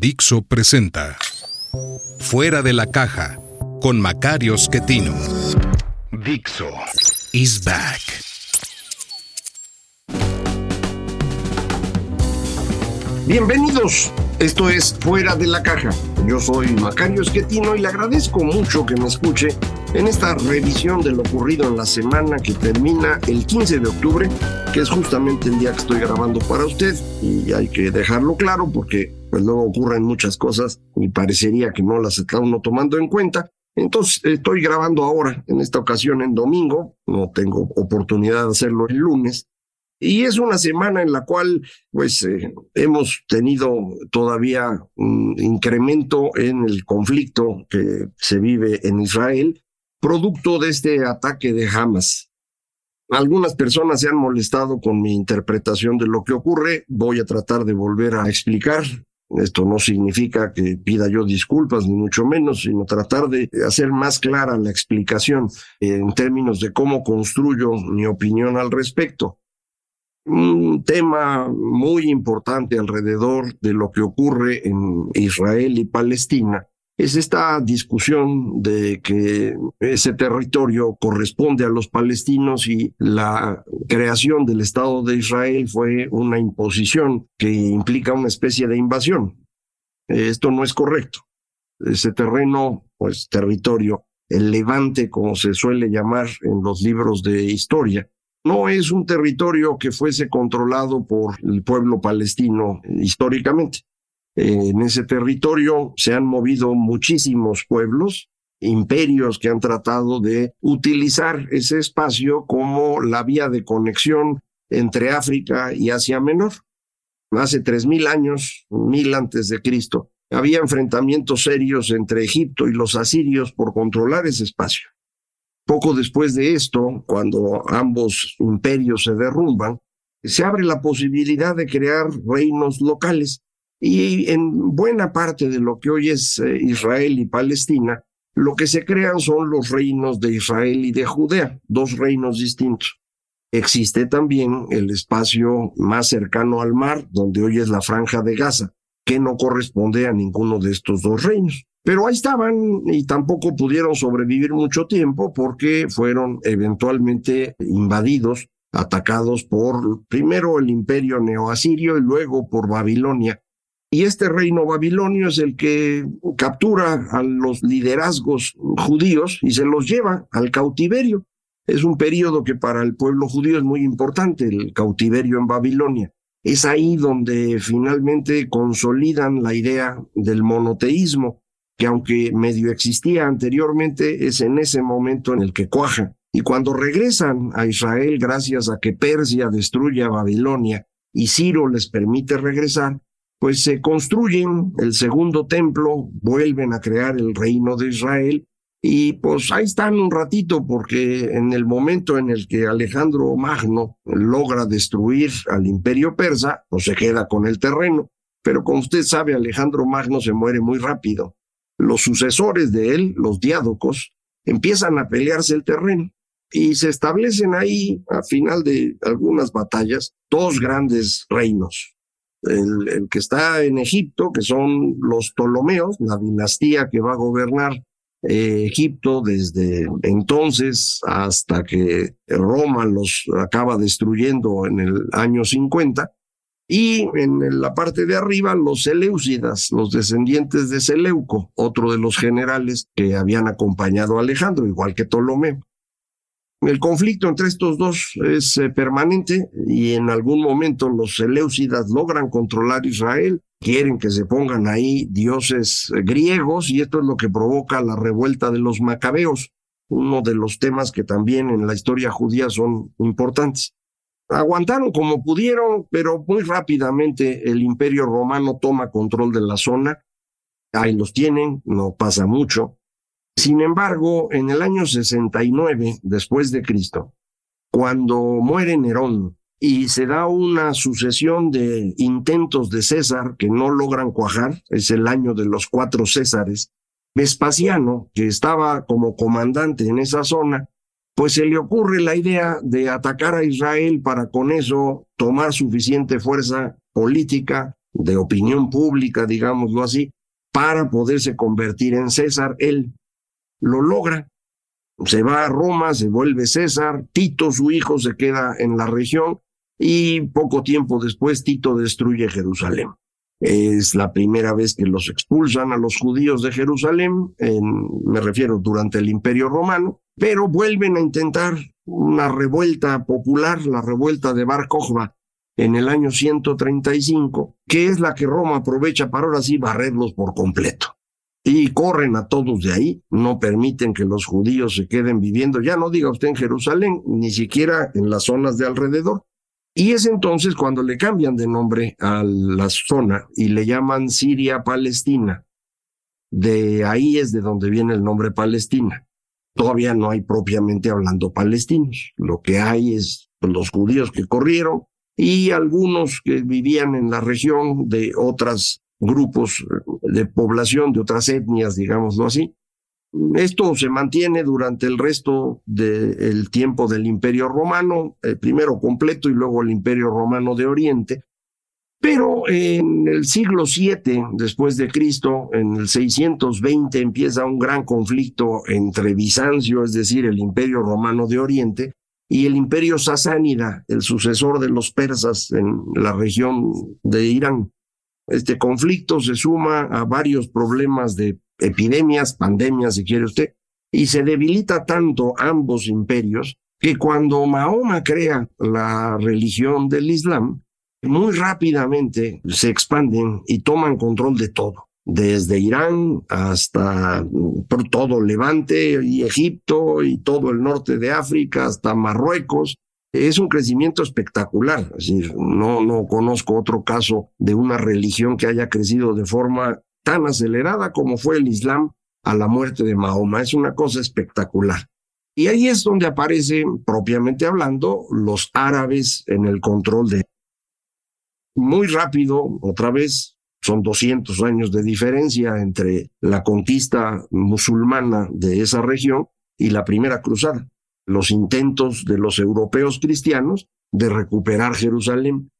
Dixo presenta Fuera de la caja con Macario Schettino. Dixo is back. Bienvenidos, esto es Fuera de la Caja. Yo soy Macario Esquetino y le agradezco mucho que me escuche en esta revisión de lo ocurrido en la semana que termina el 15 de octubre, que es justamente el día que estoy grabando para usted y hay que dejarlo claro porque pues luego ocurren muchas cosas y parecería que no las está uno tomando en cuenta. Entonces estoy grabando ahora, en esta ocasión en domingo, no tengo oportunidad de hacerlo el lunes, y es una semana en la cual, pues, eh, hemos tenido todavía un incremento en el conflicto que se vive en Israel, producto de este ataque de Hamas. Algunas personas se han molestado con mi interpretación de lo que ocurre. Voy a tratar de volver a explicar. Esto no significa que pida yo disculpas, ni mucho menos, sino tratar de hacer más clara la explicación en términos de cómo construyo mi opinión al respecto. Un tema muy importante alrededor de lo que ocurre en Israel y Palestina es esta discusión de que ese territorio corresponde a los palestinos y la creación del Estado de Israel fue una imposición que implica una especie de invasión. Esto no es correcto. Ese terreno, pues territorio, el levante, como se suele llamar en los libros de historia, no es un territorio que fuese controlado por el pueblo palestino históricamente. En ese territorio se han movido muchísimos pueblos, imperios que han tratado de utilizar ese espacio como la vía de conexión entre África y Asia Menor. Hace tres mil años, mil antes de Cristo, había enfrentamientos serios entre Egipto y los asirios por controlar ese espacio. Poco después de esto, cuando ambos imperios se derrumban, se abre la posibilidad de crear reinos locales. Y en buena parte de lo que hoy es eh, Israel y Palestina, lo que se crean son los reinos de Israel y de Judea, dos reinos distintos. Existe también el espacio más cercano al mar, donde hoy es la franja de Gaza, que no corresponde a ninguno de estos dos reinos. Pero ahí estaban y tampoco pudieron sobrevivir mucho tiempo porque fueron eventualmente invadidos, atacados por primero el imperio neoasirio y luego por Babilonia. Y este reino babilonio es el que captura a los liderazgos judíos y se los lleva al cautiverio. Es un periodo que para el pueblo judío es muy importante, el cautiverio en Babilonia. Es ahí donde finalmente consolidan la idea del monoteísmo, que aunque medio existía anteriormente, es en ese momento en el que cuaja. Y cuando regresan a Israel gracias a que Persia destruye a Babilonia y Ciro les permite regresar, pues se construyen el segundo templo, vuelven a crear el reino de Israel y pues ahí están un ratito porque en el momento en el que Alejandro Magno logra destruir al imperio persa, pues se queda con el terreno. Pero como usted sabe, Alejandro Magno se muere muy rápido los sucesores de él, los diádocos, empiezan a pelearse el terreno y se establecen ahí, a final de algunas batallas, dos grandes reinos. El, que está en Egipto, que son los Ptolomeos, la dinastía que va a gobernar eh, Egipto desde entonces hasta que Roma los acaba destruyendo en el año 50, y en la parte de arriba los Seleucidas, los descendientes de Seleuco, otro de los generales que habían acompañado a Alejandro, igual que Ptolomeo. El conflicto entre estos dos es eh, permanente y en algún momento los Seleucidas logran controlar Israel, quieren que se pongan ahí dioses griegos y esto es lo que provoca la revuelta de los macabeos, uno de los temas que también en la historia judía son importantes. Aguantaron como pudieron, pero muy rápidamente el imperio romano toma control de la zona. Ahí los tienen, no pasa mucho. Sin embargo, en el año 69 después de Cristo, cuando muere Nerón y se da una sucesión de intentos de César que no logran cuajar, es el año de los cuatro Césares, Vespasiano, que estaba como comandante en esa zona, pues se le ocurre la idea de atacar a Israel para con eso tomar suficiente fuerza política, de opinión pública, digámoslo así, para poderse convertir en César. Él lo logra, se va a Roma, se vuelve César, Tito, su hijo, se queda en la región y poco tiempo después Tito destruye Jerusalén. Es la primera vez que los expulsan a los judíos de Jerusalén, me refiero durante el Imperio Romano, pero vuelven a intentar una revuelta popular, la revuelta de Bar en el año 135, que es la que Roma aprovecha para ahora sí barrerlos por completo. Y corren a todos de ahí, no permiten que los judíos se queden viviendo, ya no diga usted en Jerusalén, ni siquiera en las zonas de alrededor, y es entonces cuando le cambian de nombre a la zona y le llaman Siria-Palestina. De ahí es de donde viene el nombre Palestina. Todavía no hay propiamente hablando palestinos. Lo que hay es los judíos que corrieron y algunos que vivían en la región de otros grupos de población, de otras etnias, digámoslo así, esto se mantiene durante el resto del tiempo del Imperio Romano, eh, primero completo y luego el Imperio Romano de Oriente. Pero en el siglo VII después de Cristo, en el 620, empieza un gran conflicto entre Bizancio, es decir, el Imperio Romano de Oriente, y el Imperio Sasánida, el sucesor de los persas en la región de Irán. Este conflicto se suma a varios problemas de epidemias, pandemias, si quiere usted, y se debilita tanto ambos imperios que cuando Mahoma crea la religión del Islam, muy rápidamente se expanden y toman control de todo, desde Irán hasta por todo Levante y Egipto y todo el norte de África hasta Marruecos. Es un crecimiento espectacular, es decir, no, no conozco otro caso de una religión que haya crecido de forma tan acelerada como fue el Islam a la muerte de Mahoma. Es una cosa espectacular. Y ahí es donde aparecen, propiamente hablando, los árabes en el control de... Muy rápido, otra vez, son 200 años de diferencia entre la conquista musulmana de esa región y la primera cruzada. Los intentos de los europeos cristianos de recuperar Jerusalén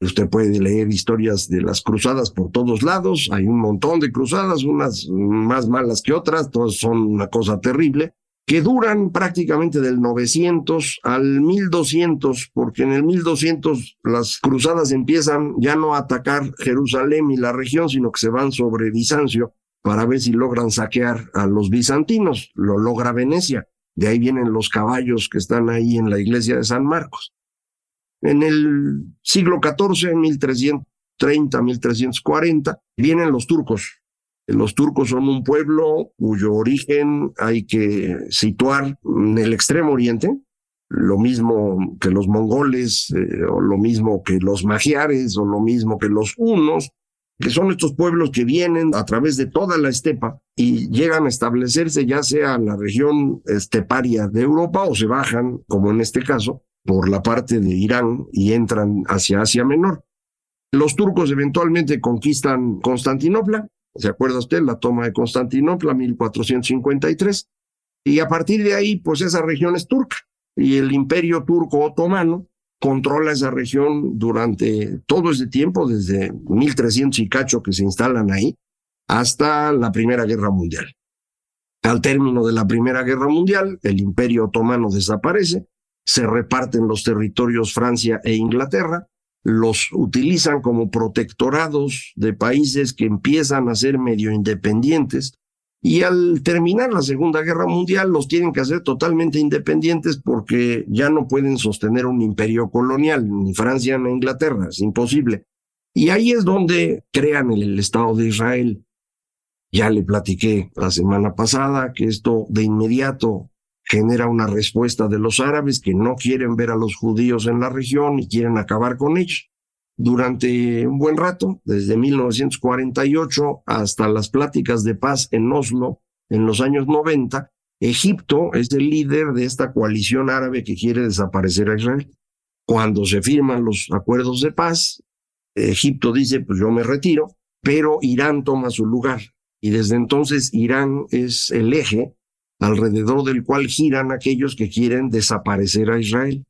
Usted puede leer historias de las cruzadas por todos lados, hay un montón de cruzadas, unas más malas que otras, todas son una cosa terrible, que duran prácticamente del 900 al 1200, porque en el 1200 las cruzadas empiezan ya no a atacar Jerusalén y la región, sino que se van sobre Bizancio para ver si logran saquear a los bizantinos. Lo logra Venecia. De ahí vienen los caballos que están ahí en la iglesia de San Marcos. En el siglo XIV, 1330, 1340, vienen los turcos. Los turcos son un pueblo cuyo origen hay que situar en el extremo oriente, lo mismo que los mongoles, eh, o lo mismo que los magiares, o lo mismo que los hunos, que son estos pueblos que vienen a través de toda la estepa y llegan a establecerse ya sea en la región esteparia de Europa o se bajan, como en este caso, por la parte de Irán y entran hacia Asia Menor. Los turcos eventualmente conquistan Constantinopla, ¿se acuerda usted? La toma de Constantinopla, 1453, y a partir de ahí, pues esa región es turca, y el imperio turco otomano controla esa región durante todo ese tiempo, desde 1300 y cacho que se instalan ahí, hasta la Primera Guerra Mundial. Al término de la Primera Guerra Mundial, el imperio otomano desaparece, se reparten los territorios Francia e Inglaterra, los utilizan como protectorados de países que empiezan a ser medio independientes y al terminar la Segunda Guerra Mundial los tienen que hacer totalmente independientes porque ya no pueden sostener un imperio colonial, ni Francia ni Inglaterra, es imposible. Y ahí es donde crean el Estado de Israel. Ya le platiqué la semana pasada que esto de inmediato genera una respuesta de los árabes que no quieren ver a los judíos en la región y quieren acabar con ellos. Durante un buen rato, desde 1948 hasta las pláticas de paz en Oslo en los años 90, Egipto es el líder de esta coalición árabe que quiere desaparecer a Israel. Cuando se firman los acuerdos de paz, Egipto dice, pues yo me retiro, pero Irán toma su lugar. Y desde entonces Irán es el eje alrededor del cual giran aquellos que quieren desaparecer a Israel.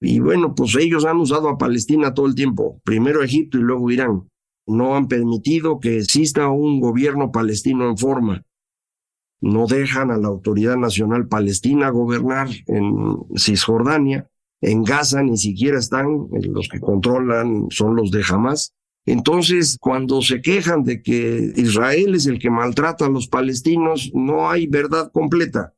Y bueno, pues ellos han usado a Palestina todo el tiempo, primero Egipto y luego Irán. No han permitido que exista un gobierno palestino en forma no dejan a la Autoridad Nacional Palestina gobernar en Cisjordania, en Gaza ni siquiera están, los que controlan son los de Hamas. Entonces, cuando se quejan de que Israel es el que maltrata a los palestinos, no hay verdad completa.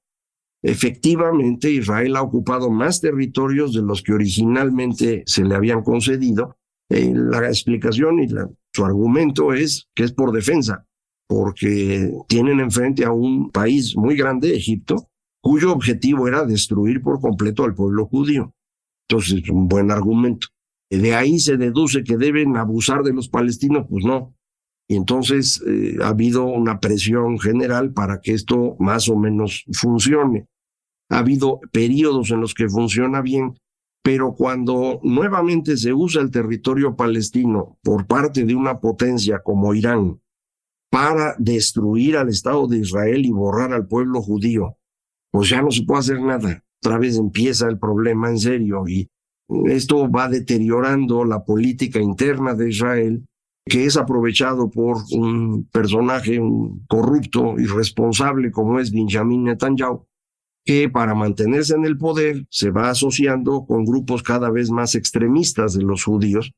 Efectivamente, Israel ha ocupado más territorios de los que originalmente se le habían concedido. Eh, la explicación y su argumento es que es por defensa porque tienen enfrente a un país muy grande, Egipto, cuyo objetivo era destruir por completo al pueblo judío. Entonces, es un buen argumento. De ahí se deduce que deben abusar de los palestinos, pues no. Y entonces eh, ha habido una presión general para que esto más o menos funcione. Ha habido periodos en los que funciona bien, pero cuando nuevamente se usa el territorio palestino por parte de una potencia como Irán, para destruir al Estado de Israel y borrar al pueblo judío, pues ya no se puede hacer nada. Otra vez empieza el problema en serio y esto va deteriorando la política interna de Israel, que es aprovechado por un personaje un corrupto, irresponsable como es Benjamin Netanyahu, que para mantenerse en el poder se va asociando con grupos cada vez más extremistas de los judíos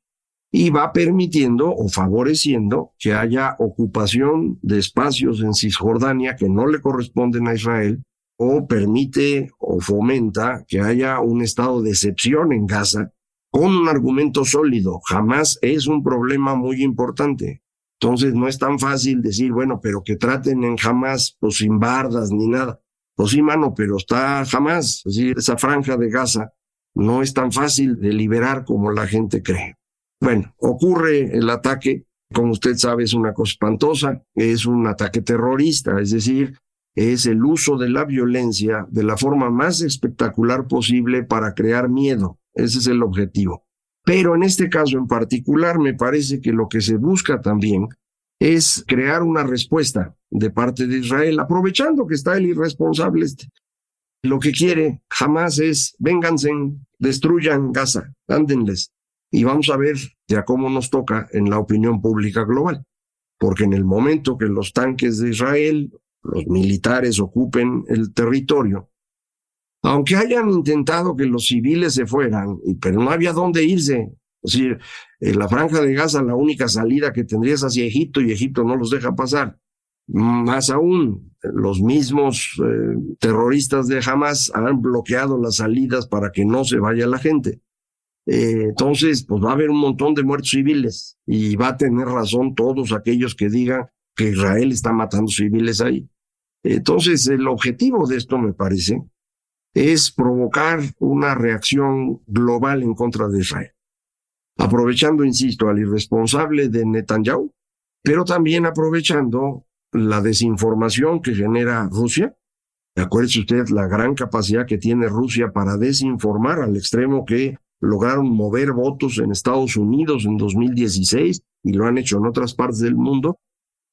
y va permitiendo o favoreciendo que haya ocupación de espacios en Cisjordania que no le corresponden a Israel o permite o fomenta que haya un estado de excepción en Gaza con un argumento sólido. Jamás es un problema muy importante. Entonces no es tan fácil decir, bueno, pero que traten en Hamas pues sin bardas ni nada. Pues sí, mano, pero está jamás. Es decir, esa franja de Gaza no es tan fácil de liberar como la gente cree. Bueno, ocurre el ataque, como usted sabe, es una cosa espantosa, es un ataque terrorista, es decir, es el uso de la violencia de la forma más espectacular posible para crear miedo. Ese es el objetivo. Pero en este caso en particular, me parece que lo que se busca también es crear una respuesta de parte de Israel, aprovechando que está el irresponsable este. Lo que quiere jamás es, vénganse, destruyan Gaza, ándenles y vamos a ver ya cómo nos toca en la opinión pública global. Porque en el momento que los tanques de Israel, los militares ocupen el territorio, aunque hayan intentado que los civiles se fueran, pero no había dónde irse. Es decir, en la franja de Gaza la única salida que tendría es hacia Egipto y Egipto no los deja pasar. Más aún, los mismos eh, terroristas de Hamas han bloqueado las salidas para que no se vaya la gente. Eh, entonces, pues va a haber un montón de muertos civiles y va a tener razón todos aquellos que digan que Israel está matando civiles ahí. Entonces, el objetivo de esto, me parece, es provocar una reacción global en contra de Israel, aprovechando, insisto, al irresponsable de Netanyahu, pero también aprovechando la desinformación que genera Rusia. Acuérdese usted la gran capacidad que tiene Rusia para desinformar al extremo que lograron mover votos en Estados Unidos en 2016 y lo han hecho en otras partes del mundo.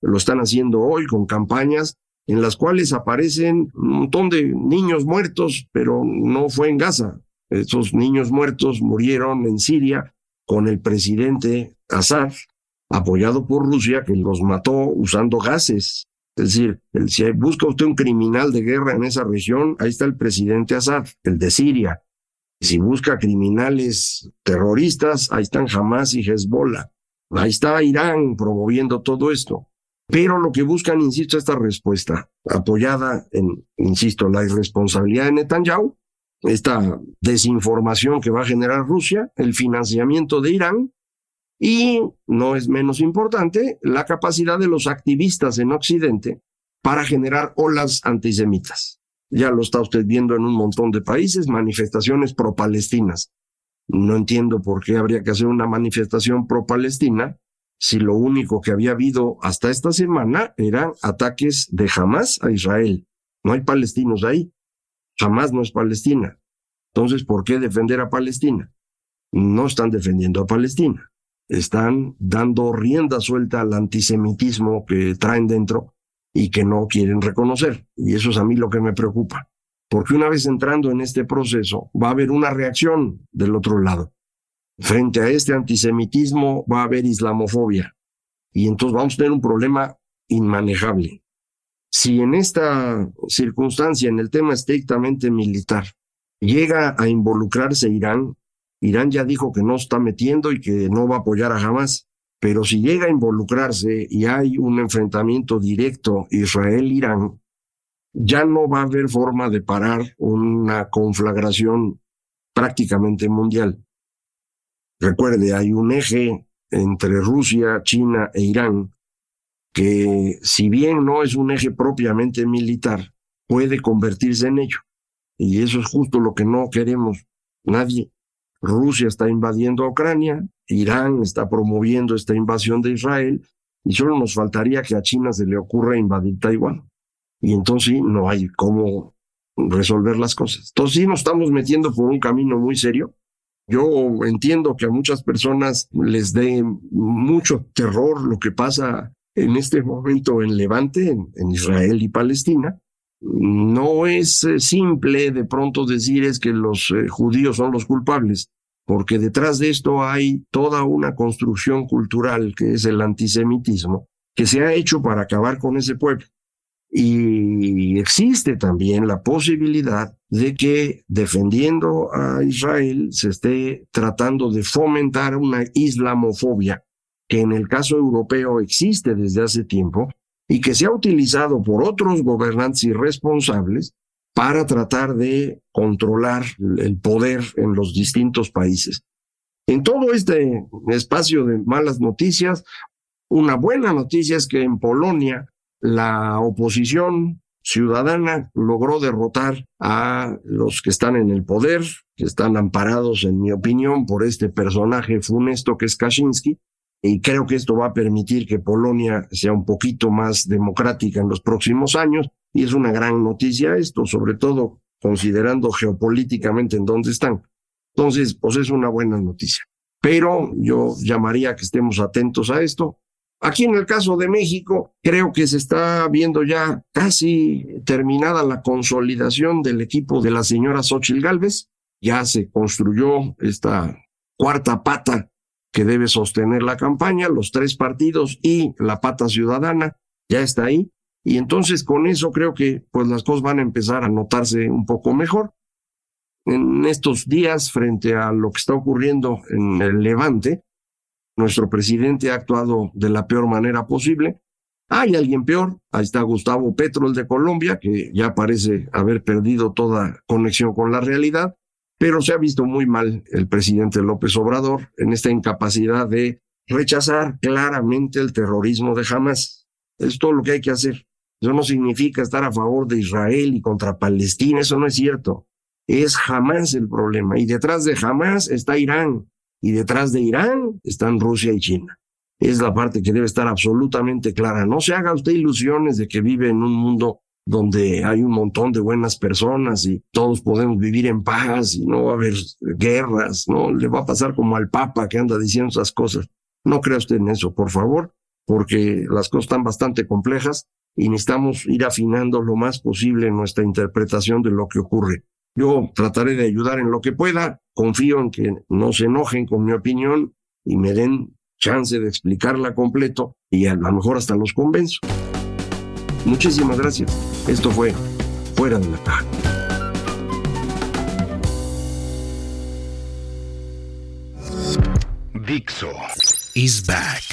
Lo están haciendo hoy con campañas en las cuales aparecen un montón de niños muertos, pero no fue en Gaza. Esos niños muertos murieron en Siria con el presidente Assad, apoyado por Rusia, que los mató usando gases. Es decir, si busca usted un criminal de guerra en esa región, ahí está el presidente Assad, el de Siria. Si busca criminales terroristas, ahí están Hamas y Hezbollah. Ahí está Irán promoviendo todo esto. Pero lo que buscan, insisto, esta respuesta, apoyada en, insisto, la irresponsabilidad de Netanyahu, esta desinformación que va a generar Rusia, el financiamiento de Irán y, no es menos importante, la capacidad de los activistas en Occidente para generar olas antisemitas. Ya lo está usted viendo en un montón de países, manifestaciones pro-palestinas. No entiendo por qué habría que hacer una manifestación pro-palestina si lo único que había habido hasta esta semana eran ataques de Hamas a Israel. No hay palestinos ahí. Jamás no es Palestina. Entonces, ¿por qué defender a Palestina? No están defendiendo a Palestina. Están dando rienda suelta al antisemitismo que traen dentro y que no quieren reconocer. Y eso es a mí lo que me preocupa. Porque una vez entrando en este proceso, va a haber una reacción del otro lado. Frente a este antisemitismo va a haber islamofobia. Y entonces vamos a tener un problema inmanejable. Si en esta circunstancia, en el tema estrictamente militar, llega a involucrarse Irán, Irán ya dijo que no está metiendo y que no va a apoyar a Hamas, pero si llega a involucrarse y hay un enfrentamiento directo Israel-Irán, ya no va a haber forma de parar una conflagración prácticamente mundial. Recuerde, hay un eje entre Rusia, China e Irán que si bien no es un eje propiamente militar, puede convertirse en ello. Y eso es justo lo que no queremos nadie. Rusia está invadiendo a Ucrania, Irán está promoviendo esta invasión de Israel, y solo nos faltaría que a China se le ocurra invadir Taiwán. Y entonces no hay cómo resolver las cosas. Entonces sí nos estamos metiendo por un camino muy serio yo entiendo que a muchas personas les dé mucho terror lo que pasa en este momento en Levante, en, Israel y Palestina. No es eh, simple de pronto decir es que los eh, judíos son los culpables, porque detrás de esto hay toda una construcción cultural que es el antisemitismo, que se ha hecho para acabar con ese pueblo. Y existe también la posibilidad de que defendiendo a Israel se esté tratando de fomentar una islamofobia que en el caso europeo existe desde hace tiempo y que se ha utilizado por otros gobernantes irresponsables para tratar de controlar el poder en los distintos países. En todo este espacio de malas noticias, una buena noticia es que en Polonia la oposición ciudadana logró derrotar a los que están en el poder, que están amparados, en mi opinión, por este personaje funesto que es Kaczynski, y creo que esto va a permitir que Polonia sea un poquito más democrática en los próximos años, y es una gran noticia esto, sobre todo considerando geopolíticamente en dónde están. Entonces, pues es una buena noticia. Pero yo llamaría a que estemos atentos a esto, Aquí en el caso de México, creo que se está viendo ya casi terminada la consolidación del equipo de la señora Xochil Gálvez. Ya se construyó esta cuarta pata que debe sostener la campaña, los tres partidos y la pata ciudadana, ya está ahí. Y entonces con eso creo que pues las cosas van a empezar a notarse un poco mejor. En estos días, frente a lo que está ocurriendo en el Levante, nuestro presidente ha actuado de la peor manera posible. Hay alguien peor, ahí está Gustavo Petro, el de Colombia, que ya parece haber perdido toda conexión con la realidad, pero se ha visto muy mal el presidente López Obrador en esta incapacidad de rechazar claramente el terrorismo de Hamas. Es todo lo que hay que hacer. Eso no significa estar a favor de Israel y contra Palestina, eso no es cierto. Es Hamas el problema. Y detrás de Hamas está Irán y detrás de Irán están Rusia y China. Es la parte que debe estar absolutamente clara. No se haga usted ilusiones de que vive en un mundo donde hay un montón de buenas personas y todos podemos vivir en paz y no va a haber guerras, no le va a pasar como al Papa que anda diciendo esas cosas. No crea usted en eso, por favor, porque las cosas están bastante complejas y necesitamos ir afinando lo más posible nuestra interpretación de lo que ocurre. Yo trataré de ayudar en lo que pueda. Confío en que no se enojen con mi opinión y me den chance de explicarla completo y a lo mejor hasta los convenzo. Muchísimas gracias. Esto fue Fuera de la Caja. Dixo is back.